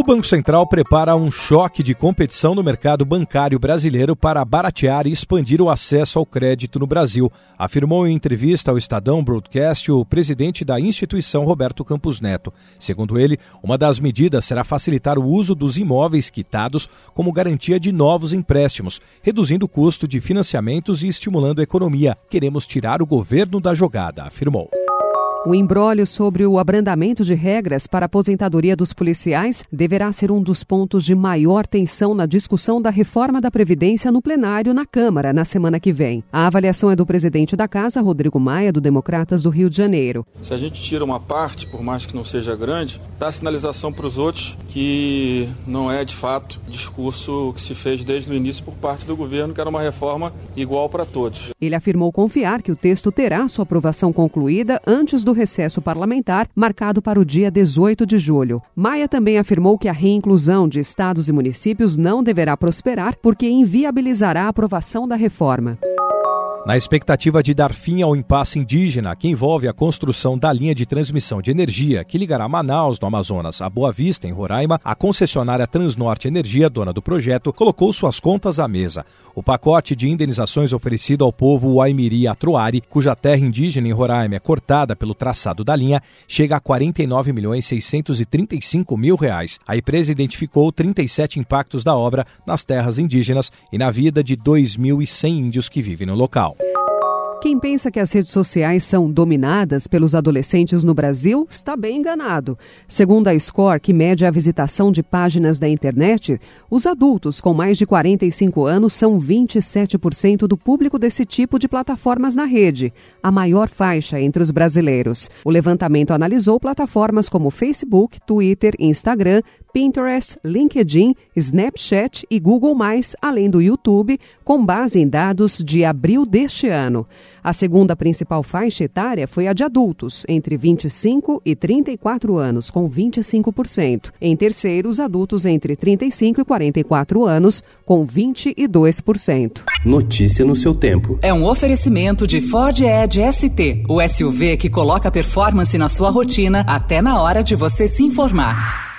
O Banco Central prepara um choque de competição no mercado bancário brasileiro para baratear e expandir o acesso ao crédito no Brasil, afirmou em entrevista ao Estadão Broadcast o presidente da instituição, Roberto Campos Neto. Segundo ele, uma das medidas será facilitar o uso dos imóveis quitados como garantia de novos empréstimos, reduzindo o custo de financiamentos e estimulando a economia. Queremos tirar o governo da jogada, afirmou. O embrólio sobre o abrandamento de regras para a aposentadoria dos policiais deverá ser um dos pontos de maior tensão na discussão da reforma da Previdência no plenário na Câmara na semana que vem. A avaliação é do presidente da Casa, Rodrigo Maia, do Democratas do Rio de Janeiro. Se a gente tira uma parte, por mais que não seja grande, dá sinalização para os outros que não é de fato discurso que se fez desde o início por parte do governo, que era uma reforma igual para todos. Ele afirmou confiar que o texto terá sua aprovação concluída antes do do recesso parlamentar, marcado para o dia 18 de julho. Maia também afirmou que a reinclusão de estados e municípios não deverá prosperar porque inviabilizará a aprovação da reforma. Na expectativa de dar fim ao impasse indígena que envolve a construção da linha de transmissão de energia que ligará Manaus, no Amazonas, a Boa Vista, em Roraima, a concessionária Transnorte Energia, dona do projeto, colocou suas contas à mesa. O pacote de indenizações oferecido ao povo Waimiri Atruari, cuja terra indígena em Roraima é cortada pelo traçado da linha, chega a 49 milhões 635 mil reais. A empresa identificou 37 impactos da obra nas terras indígenas e na vida de 2.100 índios que vivem no local. Quem pensa que as redes sociais são dominadas pelos adolescentes no Brasil está bem enganado. Segundo a Score, que mede a visitação de páginas da internet, os adultos com mais de 45 anos são 27% do público desse tipo de plataformas na rede, a maior faixa entre os brasileiros. O levantamento analisou plataformas como Facebook, Twitter, Instagram, Pinterest, LinkedIn, Snapchat e Google, além do YouTube, com base em dados de abril deste ano. A segunda principal faixa etária foi a de adultos, entre 25 e 34 anos, com 25%. Em terceiro, os adultos entre 35 e 44 anos, com 22%. Notícia no seu tempo. É um oferecimento de Ford Edge ST, o SUV que coloca performance na sua rotina até na hora de você se informar.